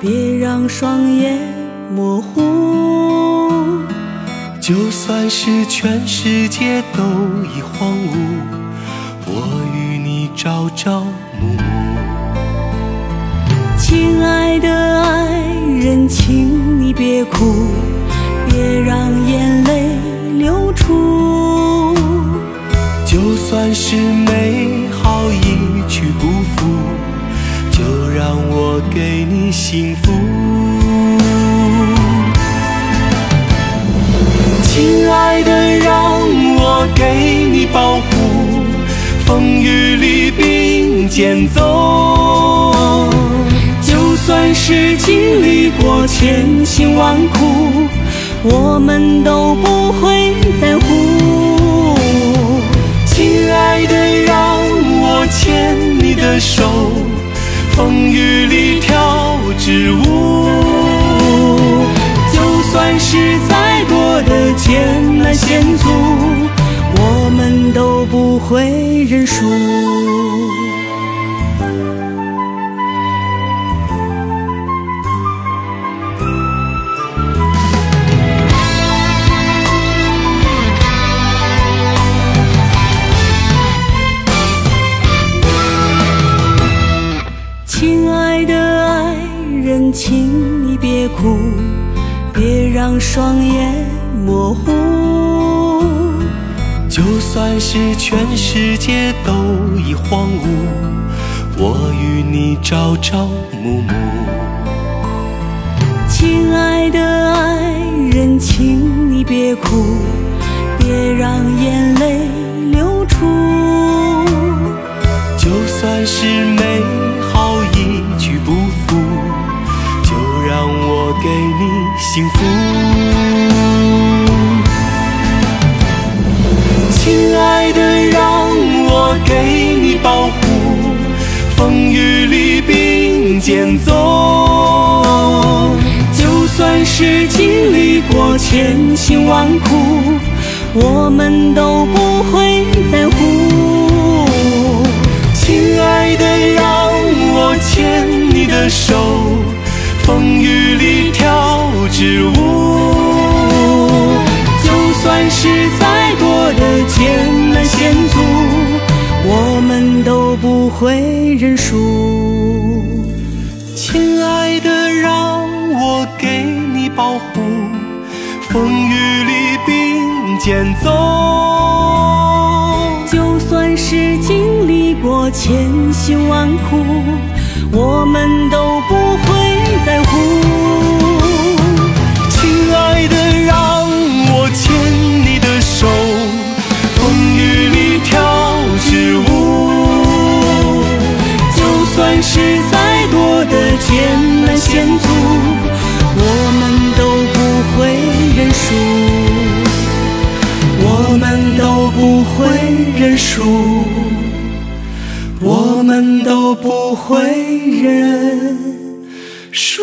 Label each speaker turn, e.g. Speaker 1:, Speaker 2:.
Speaker 1: 别让双眼模糊。
Speaker 2: 就算是全世界都已荒芜，我与你朝朝暮暮。
Speaker 1: 亲爱的爱人，请你别哭，别让眼泪流出。
Speaker 2: 就算是美好一去不复，就让我给你幸福。亲爱的，让我给你保护，风雨里并肩走。
Speaker 1: 就算是经历过千辛万苦，我们都不会在乎。
Speaker 2: 亲爱的，让我牵你的手，风雨里跳支舞。
Speaker 1: 就算是再多的艰难险阻，我们都不会认输。请你别哭，别让双眼模糊。
Speaker 2: 就算是全世界都已荒芜，我与你朝朝暮暮。
Speaker 1: 亲爱的爱人，请你别哭，别让眼泪流出。
Speaker 2: 就算是美给你幸福。亲爱的，让我给你保护，风雨里并肩走。
Speaker 1: 就算是经历过千辛万苦，我们都不会在乎。
Speaker 2: 亲爱的，让我牵你的手，
Speaker 1: 是再多的艰难险阻，我们都不会认输。
Speaker 2: 亲爱的，让我给你保护，风雨里并肩走。
Speaker 1: 就算是经历过千辛万苦，我们都艰难险阻，我们都不会认输，
Speaker 2: 我们都不会认输，我们都不会认输。